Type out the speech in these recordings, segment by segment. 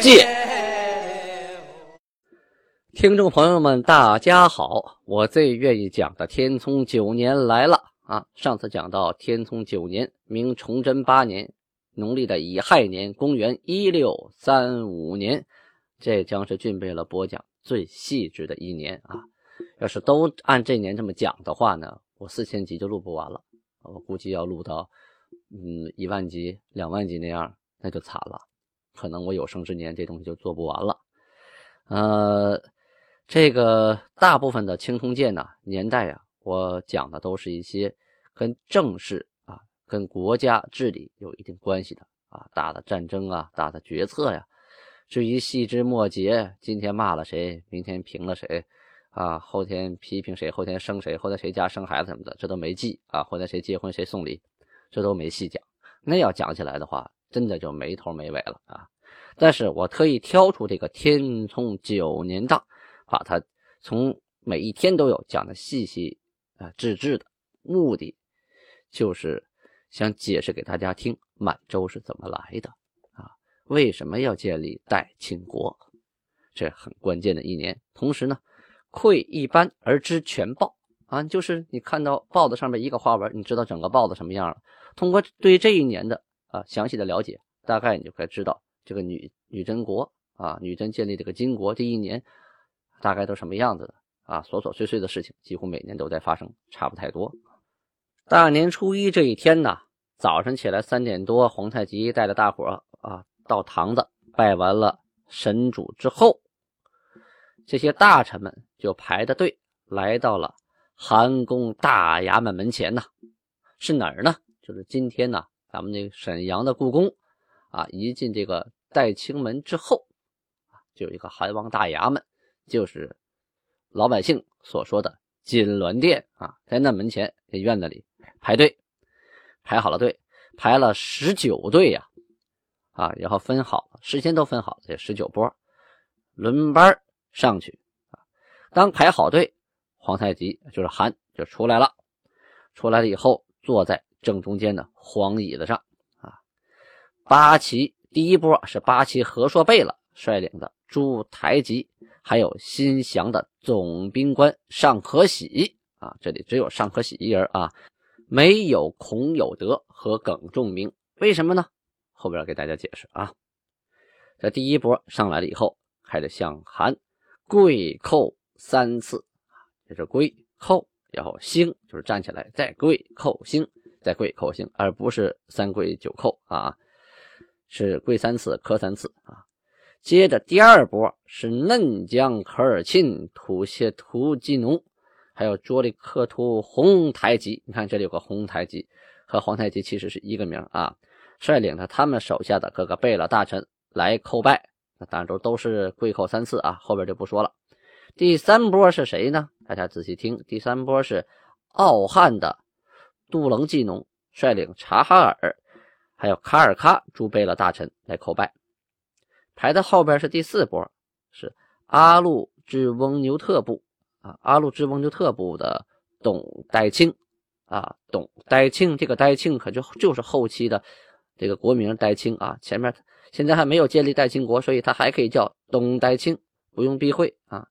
鉴》。听众朋友们，大家好！我最愿意讲的天聪九年来了啊！上次讲到天聪九年，明崇祯八年，农历的乙亥年，公元一六三五年，这将是俊贝勒播讲最细致的一年啊！要是都按这年这么讲的话呢，我四千集就录不完了，我估计要录到嗯一万集、两万集那样，那就惨了，可能我有生之年这东西就做不完了，呃。这个大部分的清通鉴呢，年代啊，我讲的都是一些跟政事啊、跟国家治理有一定关系的啊，大的战争啊、大的决策呀。至于细枝末节，今天骂了谁，明天评了谁，啊，后天批评谁，后天生谁，后天谁家生孩子什么的，这都没记啊。后天谁结婚谁送礼，这都没细讲。那要讲起来的话，真的就没头没尾了啊。但是我特意挑出这个天聪九年档。把它从每一天都有讲的细细啊致致的，目的就是想解释给大家听满洲是怎么来的啊，为什么要建立代清国，这很关键的一年。同时呢，窥一斑而知全豹啊，就是你看到豹子上面一个花纹，你知道整个豹子什么样了。通过对这一年的啊详细的了解，大概你就该知道这个女女真国啊，女真建立这个金国这一年。大概都什么样子的啊？琐琐碎碎的事情几乎每年都在发生，差不太多。大年初一这一天呢，早晨起来三点多，皇太极带着大伙啊到堂子拜完了神主之后，这些大臣们就排着队来到了韩宫大衙门门前呢。是哪儿呢？就是今天呢，咱们那个沈阳的故宫啊，一进这个代清门之后，就有一个韩王大衙门。就是老百姓所说的金銮殿啊，在那门前这院子里排队，排好了队，排了十九队呀，啊，然后分好了，事先都分好了这十九波，轮班上去啊。当排好队，皇太极就是韩就出来了，出来了以后坐在正中间的黄椅子上啊。八旗第一波是八旗和硕贝勒率领的朱台吉。还有新降的总兵官尚可喜啊，这里只有尚可喜一人啊，没有孔有德和耿仲明，为什么呢？后边给大家解释啊。这第一波上来了以后，开始向韩跪叩三次，这是跪叩，然后兴就是站起来再跪叩兴，再跪叩行，而不是三跪九叩啊，是跪三次磕三次啊。接着第二波是嫩江科尔沁、吐谢图基农，还有卓里克图红台吉。你看这里有个红台吉，和皇太极其实是一个名啊。率领着他们手下的各个贝勒大臣来叩拜，那当然都都是跪叩三次啊。后边就不说了。第三波是谁呢？大家仔细听，第三波是傲汉的杜棱季农率领察哈尔，还有卡尔喀诸贝勒大臣来叩拜。排在后边是第四波，是阿路之翁牛特部啊，阿路之翁牛特部的董代庆啊，董代庆这个代庆可就就是后期的这个国名代清啊，前面现在还没有建立代清国，所以他还可以叫董代清，不用避讳啊。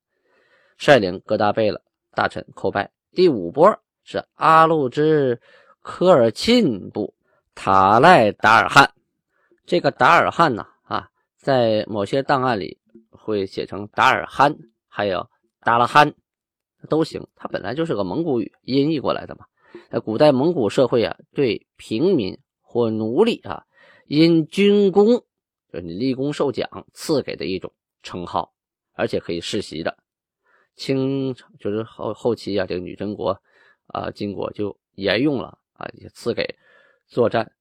率领各大贝勒大臣叩拜。第五波是阿路之科尔沁部塔赖达尔汗，这个达尔汗呢？在某些档案里会写成达尔罕，还有达拉罕，都行。它本来就是个蒙古语音译过来的嘛。在古代蒙古社会啊，对平民或奴隶啊，因军功，就是你立功受奖赐给的一种称号，而且可以世袭的。清就是后后期啊，这个女真国啊，金国就沿用了啊，也赐给作战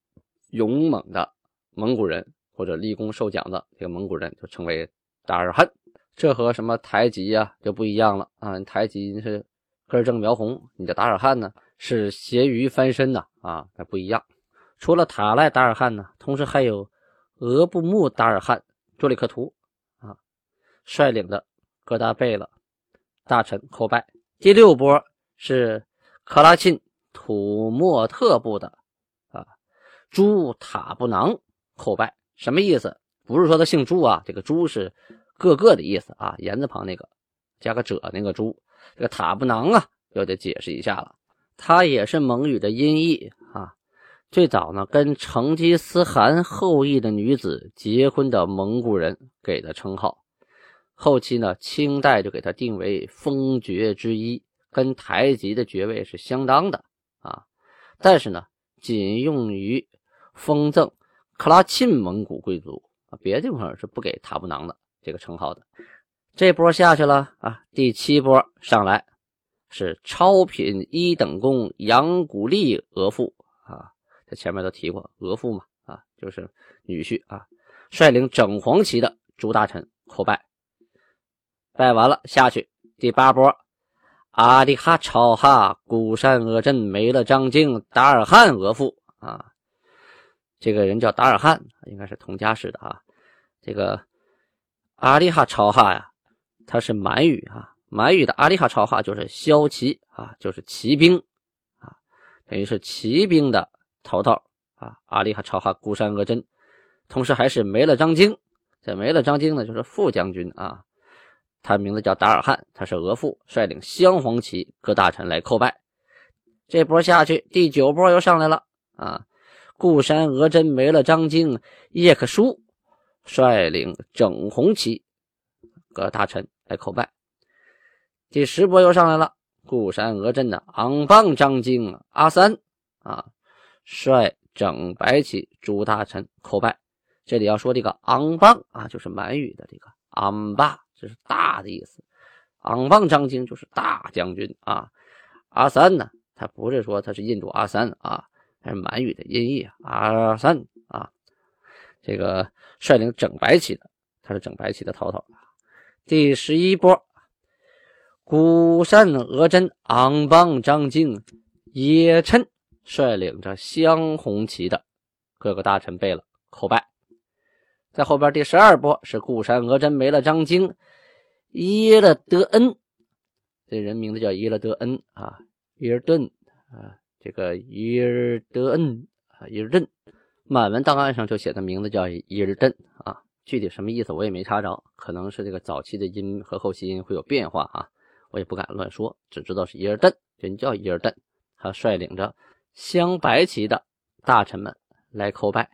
勇猛的蒙古人。或者立功受奖的这个蒙古人就称为达尔汗。这和什么台吉呀就不一样了啊！台吉是根正苗红，你的达尔汗呢是咸鱼翻身呐啊，那不一样。除了塔赖达尔汗呢，同时还有额布木达尔汗卓里克图啊率领的哥达贝勒大臣叩拜。第六波是克拉沁土默特部的啊朱塔布囊叩拜，什么意思？不是说他姓朱啊，这个朱是。各个的意思啊，言字旁那个加个者那个朱，这个塔布囊啊，又得解释一下了。它也是蒙语的音译啊。最早呢，跟成吉思汗后裔的女子结婚的蒙古人给的称号。后期呢，清代就给它定为封爵之一，跟台吉的爵位是相当的啊。但是呢，仅用于封赠克拉沁蒙古贵族啊，别的地方是不给塔布囊的。这个称号的这波下去了啊，第七波上来是超品一等功杨古立额驸啊，在前面都提过额驸嘛啊，就是女婿啊，率领整黄旗的朱大臣叩拜，拜完了下去第八波阿里哈超哈古山额镇没了张敬达尔汉额驸啊，这个人叫达尔汉，应该是同家氏的啊，这个。阿里哈超哈呀，他是满语啊，满语的阿里哈超哈就是骁骑啊，就是骑兵啊，等于是骑兵的头头啊。阿里哈超哈孤山额真，同时还是没了张京，这没了张京呢，就是副将军啊。他名字叫达尔汉，他是额驸，率领镶黄旗各大臣来叩拜。这波下去，第九波又上来了啊。固山额真没了张京，叶克舒。率领整红旗各大臣来叩拜。第十波又上来了，固山额真的昂邦张京阿三啊，率整白旗诸大臣叩拜。这里要说这个昂邦啊，就是满语的这个昂巴，这是大的意思。昂邦张京就是大将军啊。阿三呢，他不是说他是印度阿三啊，他是满语的音译啊，阿三啊。这个率领整白旗的，他是整白旗的头头。第十一波，古善额真昂邦张敬叶琛率领着镶红旗的各个大臣贝勒叩拜。在后边第十二波是固山额真没了张京耶勒德恩，这人名字叫耶勒德恩啊，耶尔顿啊，这个耶尔德恩啊，耶尔顿。满文档案上就写的名字叫伊尔顿啊，具体什么意思我也没查着，可能是这个早期的音和后期音会有变化啊，我也不敢乱说，只知道是伊尔顿，人叫伊尔顿，他率领着镶白旗的大臣们来叩拜。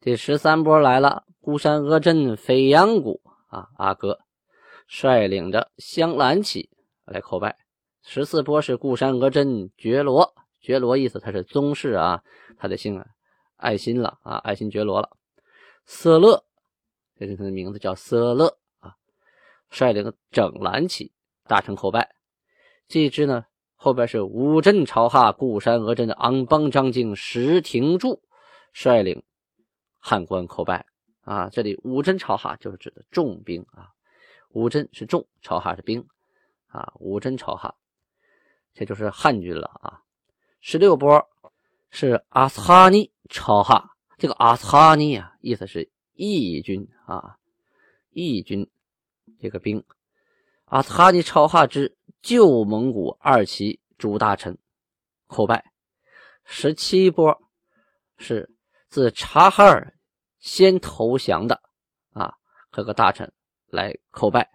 第十三波来了，孤山阿镇飞扬谷啊，阿哥率领着镶蓝旗来叩拜。十四波是固山阿镇觉罗，觉罗意思他是宗室啊，他的姓啊。爱新了啊，爱新觉罗了。色勒，这是他的名字，叫色勒啊。率领整蓝旗大臣叩拜。这支呢，后边是五镇朝哈固山额镇的昂邦张敬石廷柱率领汉官叩拜啊。这里五真朝哈就是指的重兵啊，五真是重，朝哈是兵啊。五真朝哈，这就是汉军了啊。十六波是阿斯哈尼。朝哈，这个阿斯哈尼啊，意思是义军啊，义军这个兵。阿斯哈尼朝哈之旧蒙古二旗主大臣叩拜。十七波是自察哈尔先投降的啊，各个大臣来叩拜。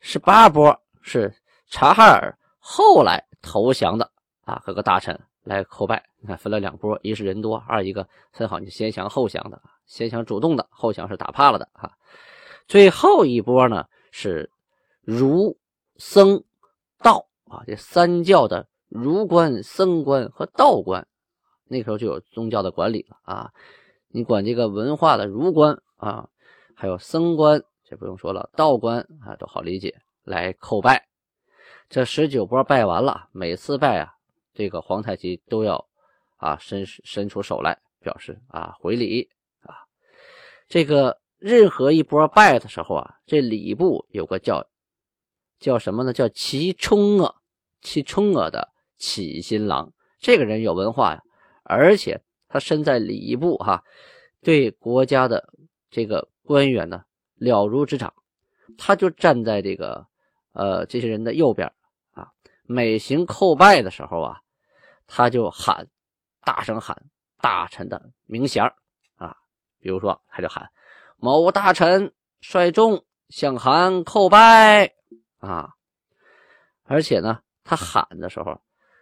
十八波是察哈尔后来投降的啊，各个大臣。来叩拜，你看分了两波，一是人多，二一个分好你先降后降的，先降主动的，后降是打怕了的啊。最后一波呢是儒僧道啊，这三教的儒官、僧官和道官，那时候就有宗教的管理了啊。你管这个文化的儒官啊，还有僧官，这不用说了，道官啊都好理解。来叩拜，这十九波拜完了，每次拜啊。这个皇太极都要啊伸伸出手来表示啊回礼啊，这个任何一波拜的时候啊，这礼部有个叫叫什么呢？叫齐冲啊，齐冲啊的启新郎，这个人有文化呀，而且他身在礼部哈，对国家的这个官员呢了如指掌，他就站在这个呃这些人的右边啊，每行叩拜的时候啊，他就喊，大声喊大臣的名衔啊，比如说他就喊某大臣率众向韩叩拜啊，而且呢，他喊的时候，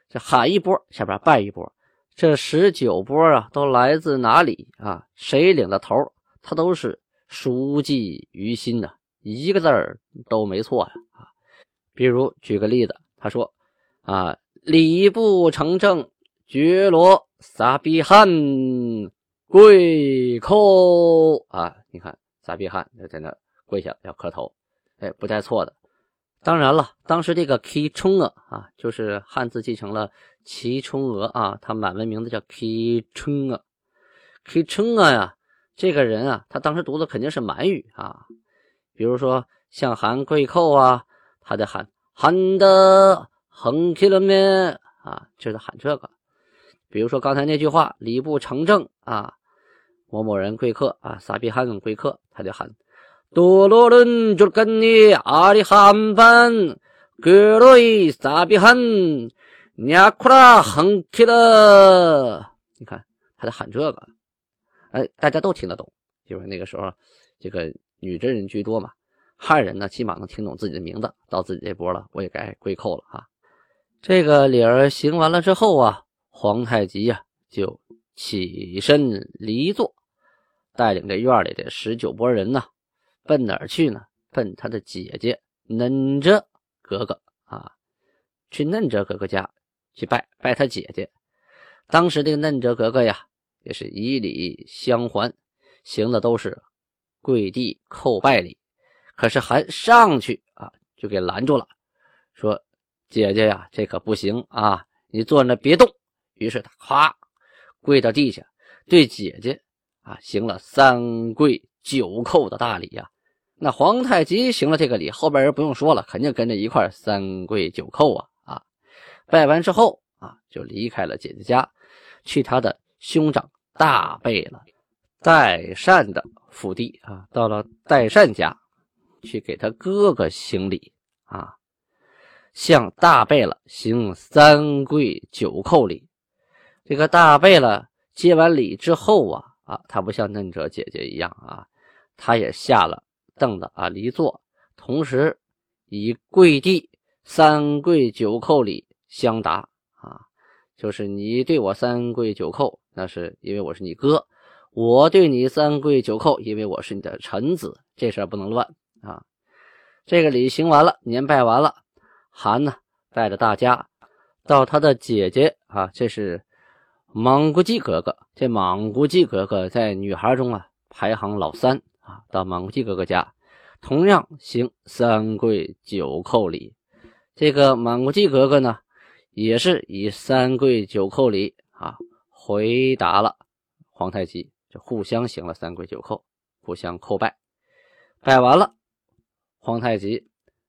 就喊一波，下边拜一波。这十九波啊，都来自哪里啊？谁领的头？他都是熟记于心的，一个字儿都没错呀！啊，比如举个例子，他说：“啊，礼部承正，觉罗撒比汗，跪叩啊！你看撒比汗就在那跪下要磕头，哎，不带错的。当然了，当时这个 K 冲啊啊，就是汉字继承了。”齐冲娥啊，他满文名字叫 K 冲啊，K 冲啊呀，这个人啊，他当时读的肯定是满语啊。比如说像韩贵寇啊，他得喊韩的横 K 了咩啊，就是喊这个。比如说刚才那句话，礼部成正啊，某某人贵客啊，撒比汗跪客，他就喊多罗伦就跟你阿里汉班，格罗伊萨比汗。呀，库拉横起了！你看，他在喊这个，哎，大家都听得懂。因为那个时候，这个女真人居多嘛，汉人呢起码能听懂自己的名字。到自己这波了，我也该跪叩了啊。这个礼儿行完了之后啊，皇太极呀就起身离座，带领这院里的十九波人呢，奔哪儿去呢？奔他的姐姐嫩哲格格啊，去嫩哲格格家。去拜拜他姐姐，当时这个嫩哲格格呀，也是以礼相还，行的都是跪地叩拜礼。可是还上去啊，就给拦住了，说：“姐姐呀，这可不行啊，你坐那别动。”于是他咵跪到地下，对姐姐啊行了三跪九叩的大礼呀。那皇太极行了这个礼，后边人不用说了，肯定跟着一块三跪九叩啊啊。拜完之后啊，就离开了姐姐家，去他的兄长大贝了代善的府邸啊。到了代善家，去给他哥哥行礼啊，向大贝了行三跪九叩礼。这个大贝了接完礼之后啊啊，他不像嫩哲姐姐一样啊，他也下了凳子啊离座，同时以跪地三跪九叩礼。相答啊，就是你对我三跪九叩，那是因为我是你哥；我对你三跪九叩，因为我是你的臣子。这事儿不能乱啊！这个礼行完了，年拜完了，韩呢带着大家到他的姐姐啊，这是莽古济格格。这莽古济格格在女孩中啊排行老三啊，到莽古济格格家，同样行三跪九叩礼。这个莽古济格格呢。也是以三跪九叩礼啊回答了皇太极，就互相行了三跪九叩，互相叩拜。拜完了，皇太极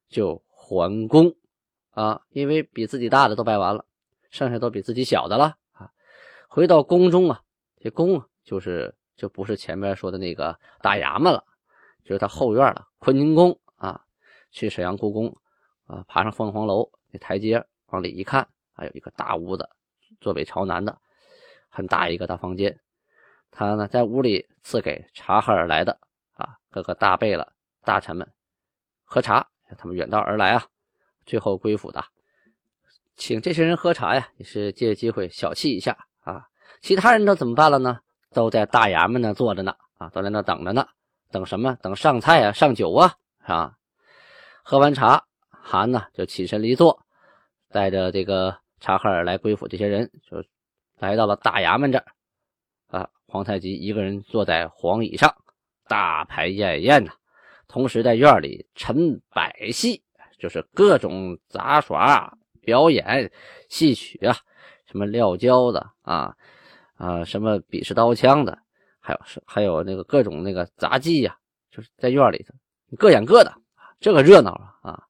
就还宫啊，因为比自己大的都拜完了，剩下都比自己小的了啊。回到宫中啊，这宫啊就是就不是前面说的那个大衙门了，就是他后院了，坤宁宫啊。去沈阳故宫啊，爬上凤凰楼那台阶。往里一看，还有一个大屋子，坐北朝南的，很大一个大房间。他呢，在屋里赐给察哈尔来的啊各个大贝了大臣们喝茶，他们远道而来啊，最后归府的，请这些人喝茶呀，也是借机会小憩一下啊。其他人都怎么办了呢？都在大衙门那坐着呢啊，都在那等着呢，等什么？等上菜啊，上酒啊，啊。喝完茶，韩呢就起身离座。带着这个察哈尔来归府，这些人就来到了大衙门这儿啊。皇太极一个人坐在皇椅上，大排宴宴呐。同时在院里陈百戏，就是各种杂耍表演、戏曲啊，什么撂跤的啊啊，什么比试刀枪的，还有是还有那个各种那个杂技呀，就是在院里头各演各的，这个热闹啊啊！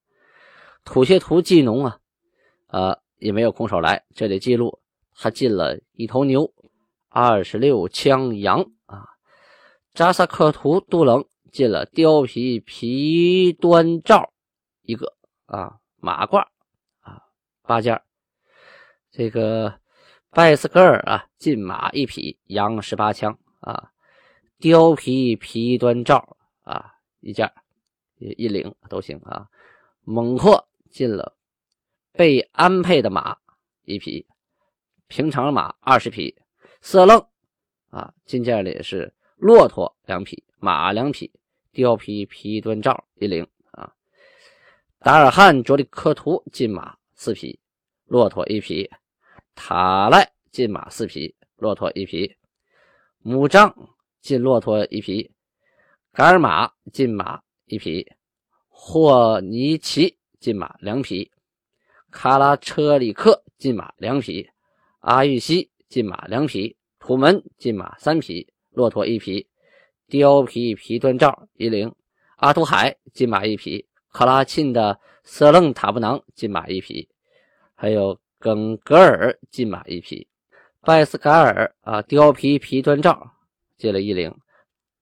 土谢图祭农啊，呃，也没有空手来，这里记录他进了一头牛，二十六枪羊啊。扎萨克图杜冷进了貂皮皮端罩一个啊，马褂啊八件这个拜斯格尔啊，进马一匹，羊十八枪啊，貂皮皮端罩啊一件一领都行啊。猛阔进了被安配的马一匹，平常马二十匹，色楞啊进件里是。骆驼两匹，马两匹，貂皮皮端罩一领啊。达尔汉着里克图进马四匹，骆驼一匹；塔赖进马四匹，骆驼一匹；母张进骆驼一匹；噶尔玛进马一匹；霍尼奇进马两匹；卡拉车里克进马两匹；阿玉西进马两匹；土门进马三匹。骆驼一匹，貂皮皮端罩一领，阿图海进马一匹，克拉沁的色楞塔布囊进马一匹，还有耿格尔进马一匹，拜斯嘎尔啊貂皮皮端罩借了一领，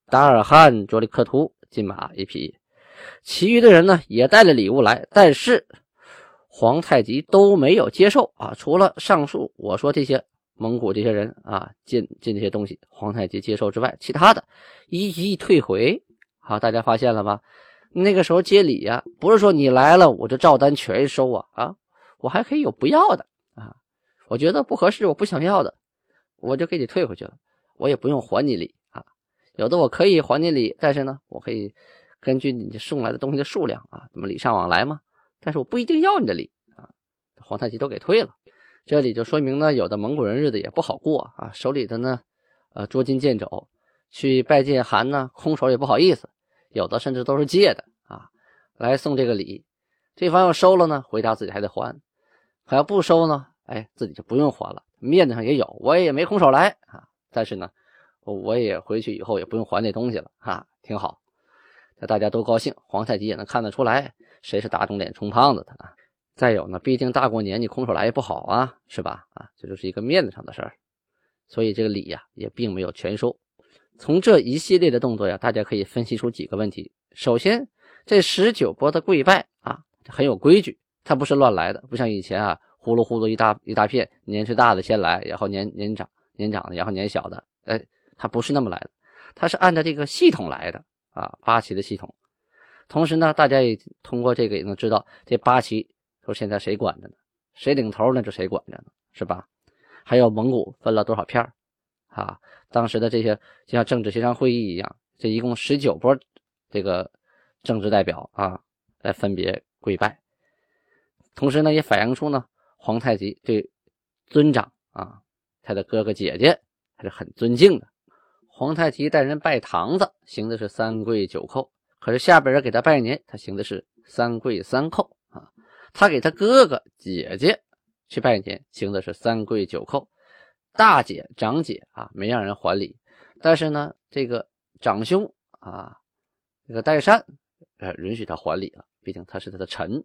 达尔汉卓里克图进马一匹，其余的人呢也带了礼物来，但是皇太极都没有接受啊，除了上述我说这些。蒙古这些人啊，进进这些东西，皇太极接受之外，其他的一一退回。好，大家发现了吗？那个时候接礼呀，不是说你来了我就照单全收啊啊，我还可以有不要的啊。我觉得不合适，我不想要的，我就给你退回去了，我也不用还你礼啊。有的我可以还你礼，但是呢，我可以根据你送来的东西的数量啊，怎么礼尚往来嘛。但是我不一定要你的礼啊。皇太极都给退了。这里就说明呢，有的蒙古人日子也不好过啊，手里的呢，呃，捉襟见肘，去拜见汗呢，空手也不好意思，有的甚至都是借的啊，来送这个礼，对方要收了呢，回家自己还得还，还要不收呢，哎，自己就不用还了，面子上也有，我也没空手来啊，但是呢，我也回去以后也不用还那东西了哈，挺好，那大家都高兴，皇太极也能看得出来，谁是打肿脸充胖子的啊。再有呢，毕竟大过年你空手来也不好啊，是吧？啊，这就是一个面子上的事儿，所以这个礼呀也并没有全收。从这一系列的动作呀，大家可以分析出几个问题。首先，这十九波的跪拜啊，很有规矩，它不是乱来的，不像以前啊，呼噜呼噜一大一大片，年岁大的先来，然后年年长年长的，然后年小的，哎，它不是那么来的，它是按照这个系统来的啊，八旗的系统。同时呢，大家也通过这个也能知道这八旗。说现在谁管着呢？谁领头呢？就谁管着呢，是吧？还有蒙古分了多少片啊？当时的这些就像政治协商会议一样，这一共十九波这个政治代表啊，来分别跪拜。同时呢，也反映出呢，皇太极对尊长啊，他的哥哥姐姐还是很尊敬的。皇太极带人拜堂子，行的是三跪九叩；可是下边人给他拜年，他行的是三跪三叩啊。他给他哥哥姐姐去拜年，行的是三跪九叩。大姐长姐啊，没让人还礼，但是呢，这个长兄啊，这个代善，呃，允许他还礼了，毕竟他是他的臣。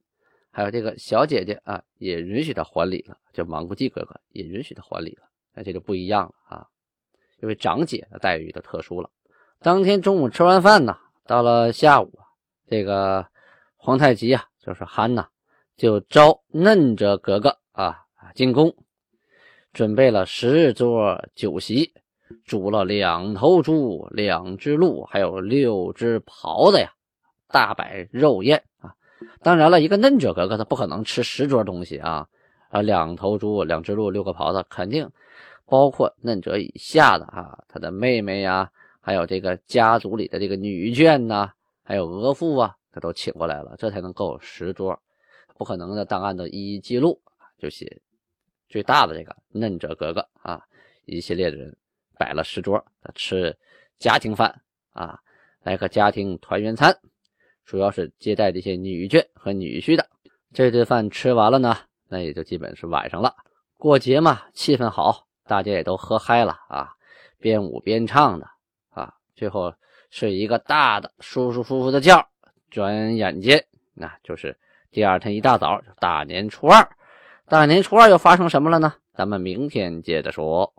还有这个小姐姐啊，也允许他还礼了，叫莽古济哥哥也允许他还礼了。那这就不一样了啊，因为长姐的待遇就特殊了。当天中午吃完饭呢，到了下午，这个皇太极啊，就是憨呐。就招嫩着格格啊进宫，准备了十桌酒席，煮了两头猪、两只鹿，还有六只狍子呀，大摆肉宴啊！当然了，一个嫩者格格他不可能吃十桌东西啊啊！两头猪、两只鹿、六个狍子，肯定包括嫩者以下的啊，他的妹妹呀，还有这个家族里的这个女眷呐，还有额驸啊，他都请过来了，这才能够十桌。不可能的档案的一一记录就写最大的这个嫩者格格啊，一系列的人摆了十桌吃家庭饭啊，来个家庭团圆餐，主要是接待这些女眷和女婿的。这顿饭吃完了呢，那也就基本是晚上了。过节嘛，气氛好，大家也都喝嗨了啊，边舞边唱的啊最后睡一个大的舒舒服服的觉。转眼间，那就是第二天一大早，大年初二。大年初二又发生什么了呢？咱们明天接着说。